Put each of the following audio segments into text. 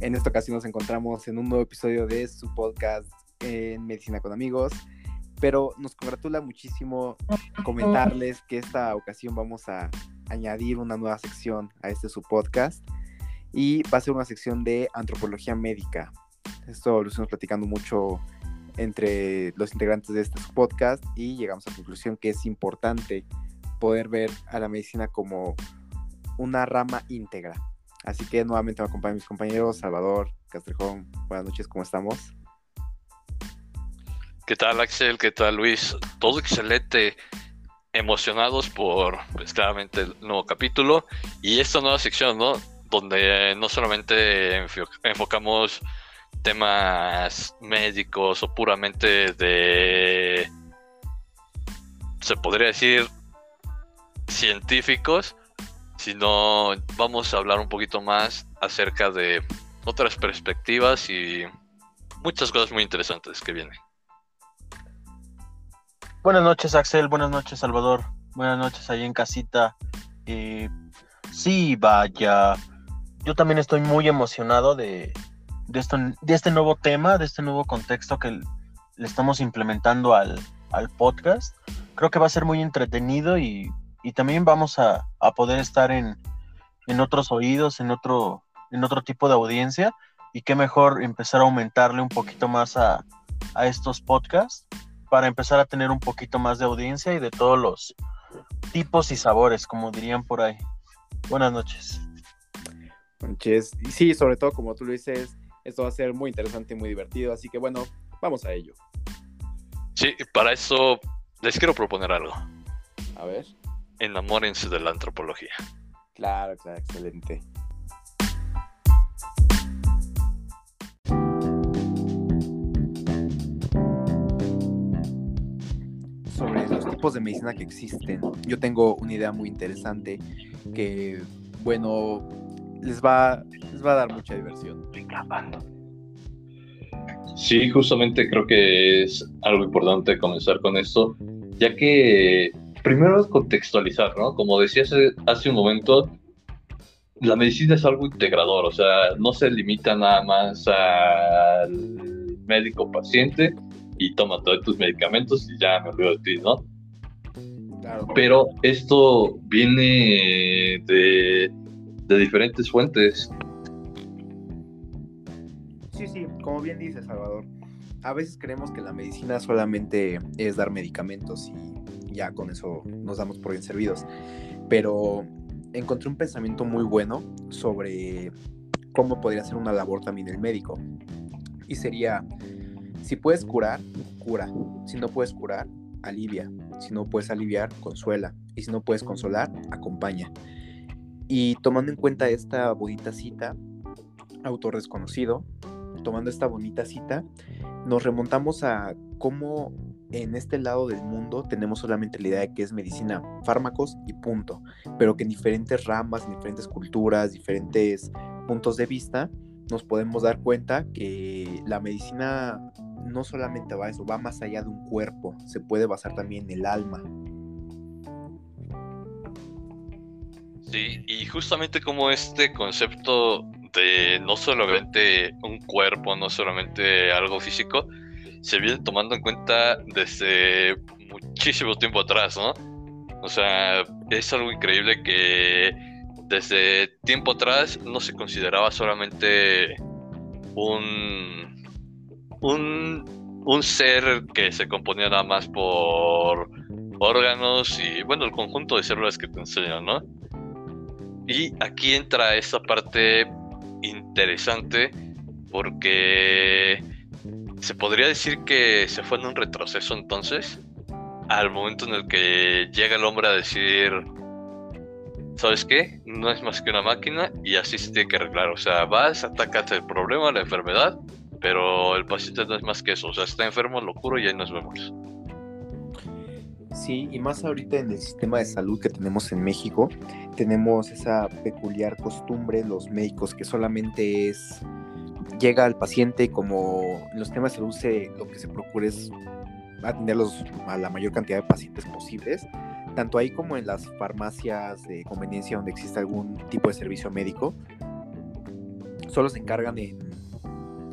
En esta ocasión nos encontramos en un nuevo episodio de su podcast en Medicina con Amigos, pero nos congratula muchísimo comentarles que esta ocasión vamos a añadir una nueva sección a este su podcast y va a ser una sección de antropología médica. Esto lo estamos platicando mucho entre los integrantes de este podcast y llegamos a la conclusión que es importante poder ver a la medicina como una rama íntegra. Así que nuevamente me acompañan mis compañeros Salvador, Castrejón. Buenas noches, ¿cómo estamos? ¿Qué tal Axel? ¿Qué tal Luis? Todo excelente. Emocionados por, pues claramente, el nuevo capítulo y esta nueva sección, ¿no? Donde no solamente enfocamos temas médicos o puramente de, se podría decir, científicos, sino vamos a hablar un poquito más acerca de otras perspectivas y muchas cosas muy interesantes que vienen. Buenas noches Axel, buenas noches Salvador, buenas noches ahí en casita. Eh, sí, vaya, yo también estoy muy emocionado de, de, esto, de este nuevo tema, de este nuevo contexto que le estamos implementando al, al podcast. Creo que va a ser muy entretenido y y también vamos a, poder estar en, otros oídos, en otro, en otro tipo de audiencia y qué mejor empezar a aumentarle un poquito más a, estos podcasts para empezar a tener un poquito más de audiencia y de todos los tipos y sabores, como dirían por ahí. Buenas noches. Buenas noches. Y sí, sobre todo como tú lo dices, esto va a ser muy interesante y muy divertido, así que bueno, vamos a ello. Sí, para eso les quiero proponer algo. A ver enamórense de la antropología. Claro, claro, excelente. Sobre los tipos de medicina que existen, yo tengo una idea muy interesante que, bueno, les va, les va a dar mucha diversión. Sí, justamente creo que es algo importante comenzar con esto, ya que primero es contextualizar, ¿no? Como decías hace un momento, la medicina es algo integrador, o sea, no se limita nada más al médico paciente y toma todos tus medicamentos y ya me olvido de ti, ¿no? Claro. Pero esto viene de, de diferentes fuentes. Sí, sí, como bien dice Salvador, a veces creemos que la medicina solamente es dar medicamentos y ya con eso nos damos por bien servidos. Pero encontré un pensamiento muy bueno sobre cómo podría ser una labor también el médico. Y sería, si puedes curar, cura. Si no puedes curar, alivia. Si no puedes aliviar, consuela. Y si no puedes consolar, acompaña. Y tomando en cuenta esta bonita cita, autor desconocido, tomando esta bonita cita, nos remontamos a cómo en este lado del mundo tenemos solamente la idea de que es medicina, fármacos y punto, pero que en diferentes ramas, en diferentes culturas, diferentes puntos de vista, nos podemos dar cuenta que la medicina no solamente va a eso, va más allá de un cuerpo, se puede basar también en el alma. Sí, y justamente como este concepto de no solamente un cuerpo, no solamente algo físico, se viene tomando en cuenta desde muchísimo tiempo atrás, ¿no? O sea, es algo increíble que desde tiempo atrás no se consideraba solamente un, un, un ser que se componía nada más por órganos y, bueno, el conjunto de células que te enseñan, ¿no? Y aquí entra esa parte interesante porque se podría decir que se fue en un retroceso entonces al momento en el que llega el hombre a decir, ¿sabes qué? No es más que una máquina y así se tiene que arreglar. O sea, vas, atacas el problema, la enfermedad, pero el paciente no es más que eso. O sea, está enfermo, lo curo y ahí nos vemos. Sí, y más ahorita en el sistema de salud que tenemos en México, tenemos esa peculiar costumbre, los médicos, que solamente es, llega al paciente como en los temas de salud lo que se procura es atenderlos a la mayor cantidad de pacientes posibles, tanto ahí como en las farmacias de conveniencia donde existe algún tipo de servicio médico. solo se encargan en,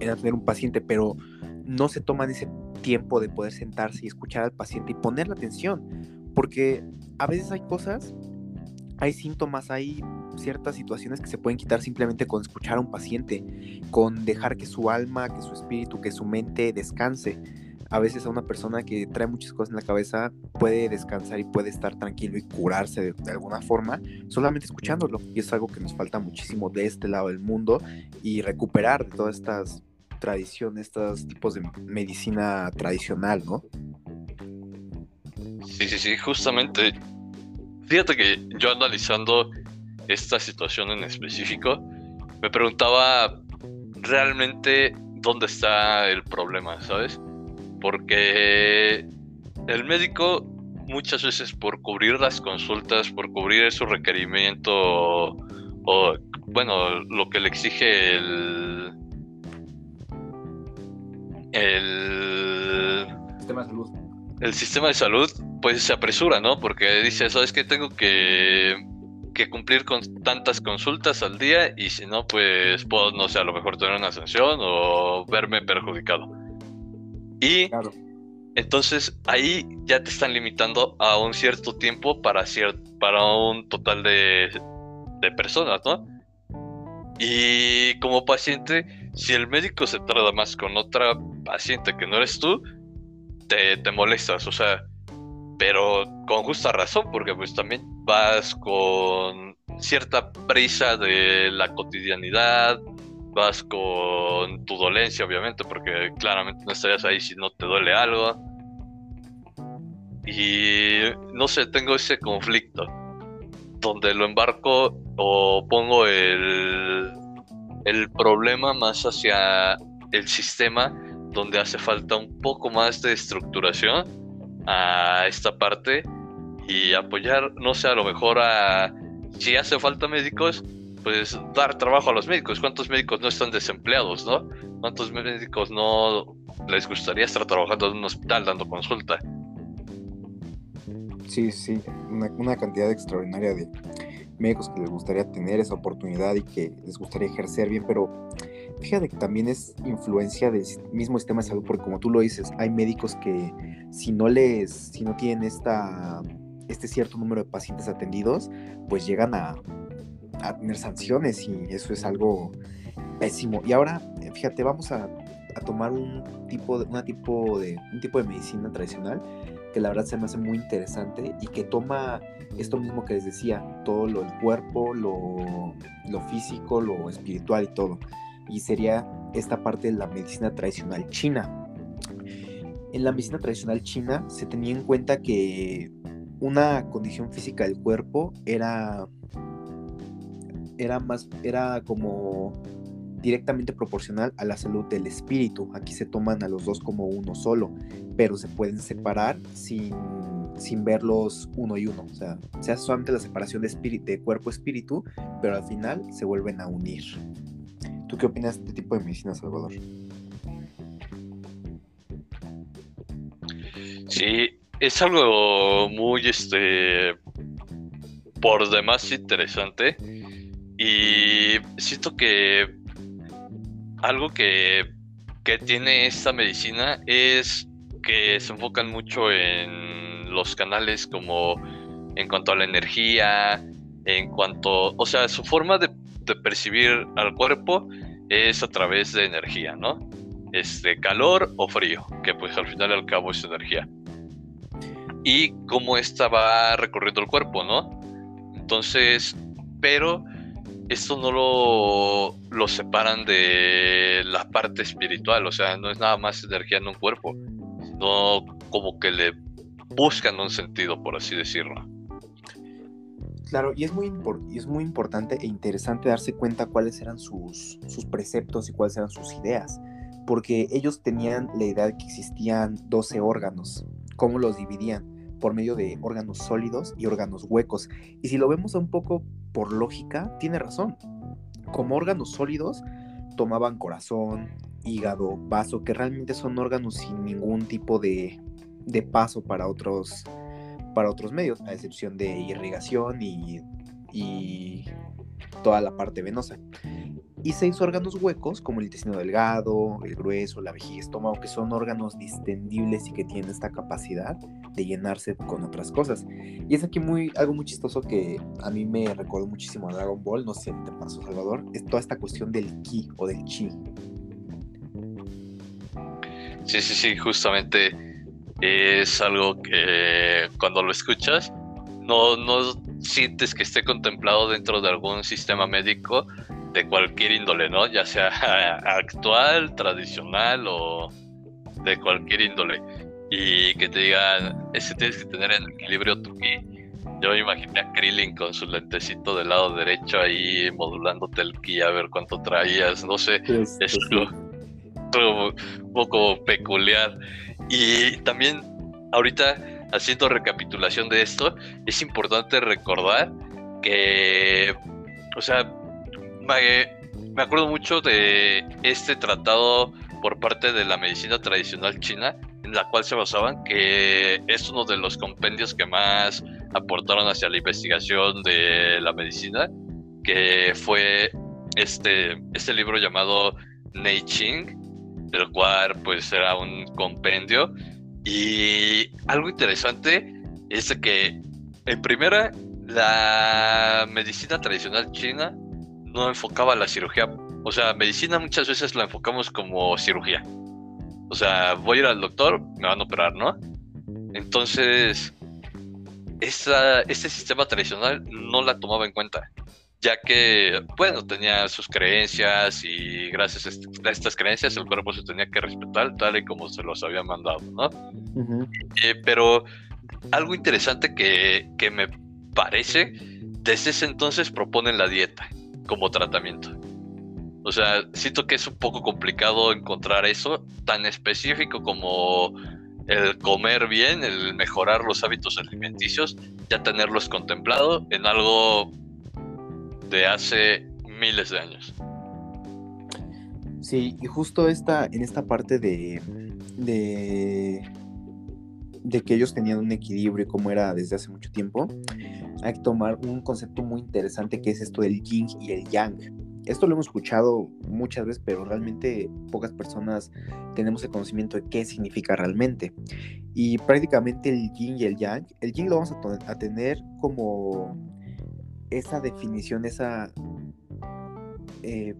en atender un paciente, pero no se toman ese tiempo de poder sentarse y escuchar al paciente y ponerle atención, porque a veces hay cosas, hay síntomas, hay ciertas situaciones que se pueden quitar simplemente con escuchar a un paciente, con dejar que su alma, que su espíritu, que su mente descanse. A veces a una persona que trae muchas cosas en la cabeza puede descansar y puede estar tranquilo y curarse de, alguna forma solamente escuchándolo. Y es algo que nos falta muchísimo de este lado del mundo y recuperar todas estas tradiciones, estos tipos de medicina tradicional, ¿no? Sí, sí, sí, justamente. Fíjate que yo analizando esta situación en específico, me preguntaba realmente dónde está el problema, ¿sabes? Porque el médico muchas veces por cubrir las consultas, por cubrir su requerimiento o, bueno, lo que le exige el el sistema de salud. El sistema de salud pues se apresura, ¿no? Porque dice, ¿sabes qué? Tengo que que cumplir con tantas consultas al día y si no, pues puedo, no sé, a lo mejor tener una sanción o verme perjudicado. Y entonces ahí ya te están limitando a un cierto tiempo para, para un total de, de personas, ¿no? Y como paciente, si el médico se tarda más con otra paciente que no eres tú, te, te molestas, o sea, pero con justa razón, porque pues también vas con cierta prisa de la cotidianidad, vas con tu dolencia, obviamente, porque claramente no estarías ahí si no te duele algo. Y no sé, tengo ese conflicto donde lo embarco o pongo el, el problema más hacia el sistema, donde hace falta un poco más de estructuración a esta parte y apoyar, no sé, a lo mejor a, si hace falta médicos, pues dar trabajo a los médicos. ¿Cuántos médicos no están desempleados, no? ¿Cuántos médicos no les gustaría estar trabajando en un hospital dando consulta? Sí, sí, una, una cantidad extraordinaria de médicos que les gustaría tener esa oportunidad y que les gustaría ejercer bien, pero fíjate que también es influencia del mismo sistema de salud, porque como tú lo dices, hay médicos que si no les, si no tienen esta, este cierto número de pacientes atendidos, pues llegan a, tener sanciones y eso es algo pésimo. Y ahora, fíjate, vamos a, a tomar un tipo de, una tipo de, un tipo de medicina tradicional que la verdad se me hace muy interesante y que toma esto mismo que les decía, todo lo del cuerpo, lo, lo físico, lo espiritual y todo y sería esta parte de la medicina tradicional china. En la medicina tradicional china se tenía en cuenta que una condición física del cuerpo era era más era como directamente proporcional a la salud del espíritu. Aquí se toman a los dos como uno solo, pero se pueden separar sin, sin verlos uno y uno. O sea, se solamente la separación de, de cuerpo-espíritu, pero al final se vuelven a unir. ¿Tú qué opinas de este tipo de medicina, Salvador? Sí, es algo muy, este, por demás interesante. Y siento que algo que, que tiene esta medicina es que se enfocan mucho en los canales como en cuanto a la energía, en cuanto, o sea, su forma de percibir al cuerpo es a través de energía, ¿no? Este, calor o frío, que pues al final y al cabo es energía. Y cómo esta va recorriendo el cuerpo, ¿no? Entonces, pero esto no lo, lo separan de la parte espiritual, o sea, no es nada más energía en un cuerpo, sino como que le buscan un sentido, por así decirlo. Claro, y es muy, es muy importante e interesante darse cuenta cuáles eran sus, sus preceptos y cuáles eran sus ideas, porque ellos tenían la idea de que existían 12 órganos. ¿Cómo los dividían? Por medio de órganos sólidos y órganos huecos. Y si lo vemos un poco por lógica, tiene razón. Como órganos sólidos, tomaban corazón, hígado, vaso, que realmente son órganos sin ningún tipo de, de paso para otros para otros medios, a excepción de irrigación y, toda la parte venosa. Y seis órganos huecos como el intestino delgado, el grueso, la vejiga, estómago, que son órganos distendibles y que tienen esta capacidad de llenarse con otras cosas. Y es aquí muy, algo muy chistoso que a mí me recordó muchísimo a Dragon Ball, no sé si te pasó Salvador, es toda esta cuestión del ki o del chi. Sí, sí, sí, justamente es algo que cuando lo escuchas no, no sientes que esté contemplado dentro de algún sistema médico de cualquier índole, ¿no? Ya sea actual, tradicional o de cualquier índole. Y que te digan, ese tienes que tener en equilibrio tu ki. Yo me imaginé a Krillin con su lentecito del lado derecho ahí modulándote el ki a ver cuánto traías, no sé, es un poco peculiar. Y también ahorita haciendo recapitulación de esto, es importante recordar que, o sea, me, acuerdo mucho de este tratado por parte de la medicina tradicional china, en la cual se basaban, que es uno de los compendios que más aportaron hacia la investigación de la medicina, que fue este, este libro llamado Nei Ching, del cual pues era un compendio. Y algo interesante es que, en primera, la medicina tradicional china no enfocaba la cirugía. O sea, medicina muchas veces la enfocamos como cirugía. O sea, voy a ir al doctor, me van a operar, ¿no? Entonces, esa, este sistema tradicional no la tomaba en cuenta, ya que, bueno, tenía sus creencias y gracias a estas creencias el cuerpo se tenía que respetar tal y como se los había mandado, ¿no? Eh, pero algo interesante que, que me parece, desde ese entonces proponen la dieta como tratamiento. O sea, siento que es un poco complicado encontrar eso tan específico como el comer bien, el mejorar los hábitos alimenticios, ya tenerlos contemplado en algo de hace miles de años. Sí, y justo esta, en esta parte de, de, de que ellos tenían un equilibrio como era desde hace mucho tiempo, hay que tomar un concepto muy interesante que es esto del yin y el yang. Esto lo hemos escuchado muchas veces, pero realmente pocas personas tenemos el conocimiento de qué significa realmente. Y prácticamente el yin y el yang, el yin lo vamos a, tener como esa definición, esa... Eh,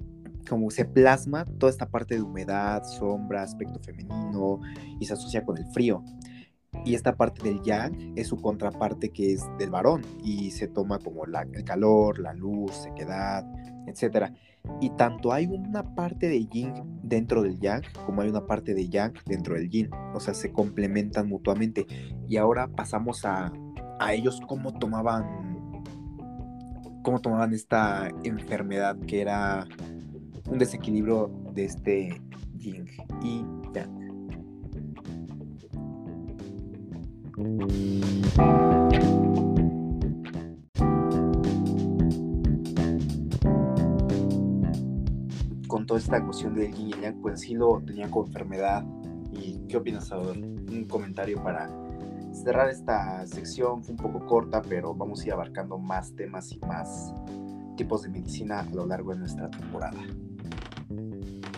como se plasma toda esta parte de humedad, sombra, aspecto femenino y se asocia con el frío y esta parte del yang es su contraparte que es del varón y se toma como el calor, la luz, sequedad, etc. Y tanto hay una parte de yin dentro del yang como hay una parte de yang dentro del yin. O sea, se complementan mutuamente. Y ahora pasamos a, a ellos cómo tomaban, cómo tomaban esta enfermedad que era un desequilibrio de este yin y yang. Con toda esta cuestión del yin y yang, pues sí lo tenía como enfermedad. ¿Y qué opinas, Salvador? Un comentario para cerrar esta sección. Fue un poco corta, pero vamos a ir abarcando más temas y más tipos de medicina a lo largo de nuestra temporada.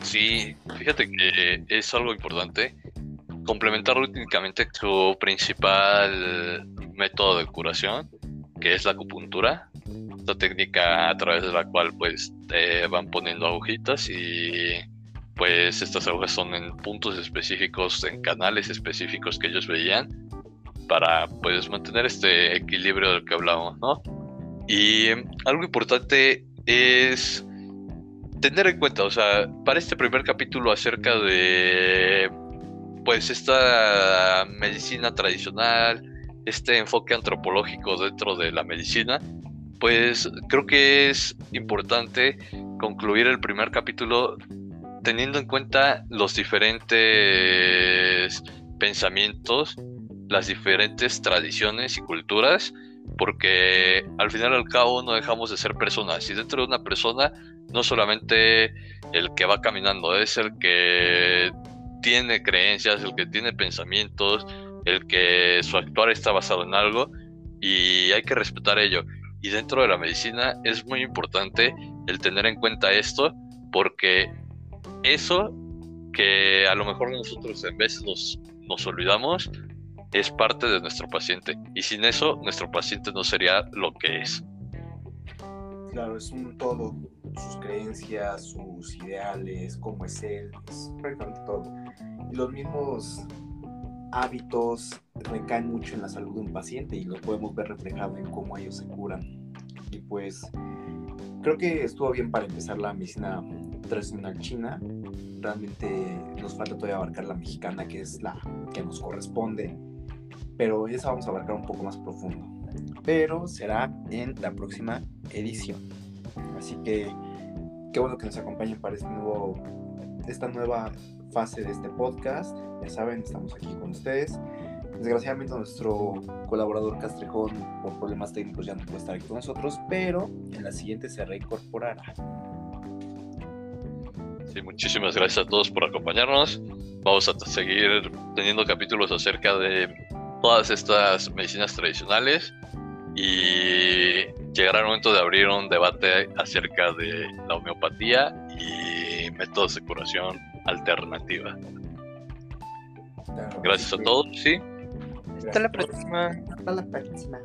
Sí, fíjate que es algo importante complementar únicamente su principal método de curación, que es la acupuntura. Esta técnica a través de la cual pues te van poniendo agujitas y pues estas agujas son en puntos específicos, en canales específicos que ellos veían para pues mantener este equilibrio del que hablamos, ¿no? Y algo importante es tener en cuenta, o sea, para este primer capítulo acerca de pues esta medicina tradicional, este enfoque antropológico dentro de la medicina, pues creo que es importante concluir el primer capítulo teniendo en cuenta los diferentes pensamientos, las diferentes tradiciones y culturas, porque al final y al cabo no dejamos de ser personas. Y dentro de una persona no solamente el que va caminando, es el que tiene creencias, el que tiene pensamientos, el que su actuar está basado en algo y hay que respetar ello. Y dentro de la medicina es muy importante el tener en cuenta esto porque eso que a lo mejor nosotros en vez nos, nos olvidamos es parte de nuestro paciente y sin eso nuestro paciente no sería lo que es. Claro, es un todo, sus creencias, sus ideales, cómo es él, es prácticamente todo. Y los mismos hábitos recaen mucho en la salud de un paciente y lo podemos ver reflejado en cómo ellos se curan. Y pues creo que estuvo bien para empezar la medicina tradicional china. Realmente nos falta todavía abarcar la mexicana, que es la que nos corresponde. Pero esa vamos a abarcar un poco más profundo. Pero será en la próxima edición. Así que qué bueno que nos acompañen para este nuevo, esta nueva fase de este podcast. Ya saben, estamos aquí con ustedes. Desgraciadamente nuestro colaborador Castrejón por problemas técnicos ya no puede estar aquí con nosotros, pero en la siguiente se reincorporará. Sí, muchísimas gracias a todos por acompañarnos. Vamos a seguir teniendo capítulos acerca de todas estas medicinas tradicionales y llegará el momento de abrir un debate acerca de la homeopatía y métodos de curación alternativa. Gracias a todos, sí. Hasta la próxima. Hasta la próxima.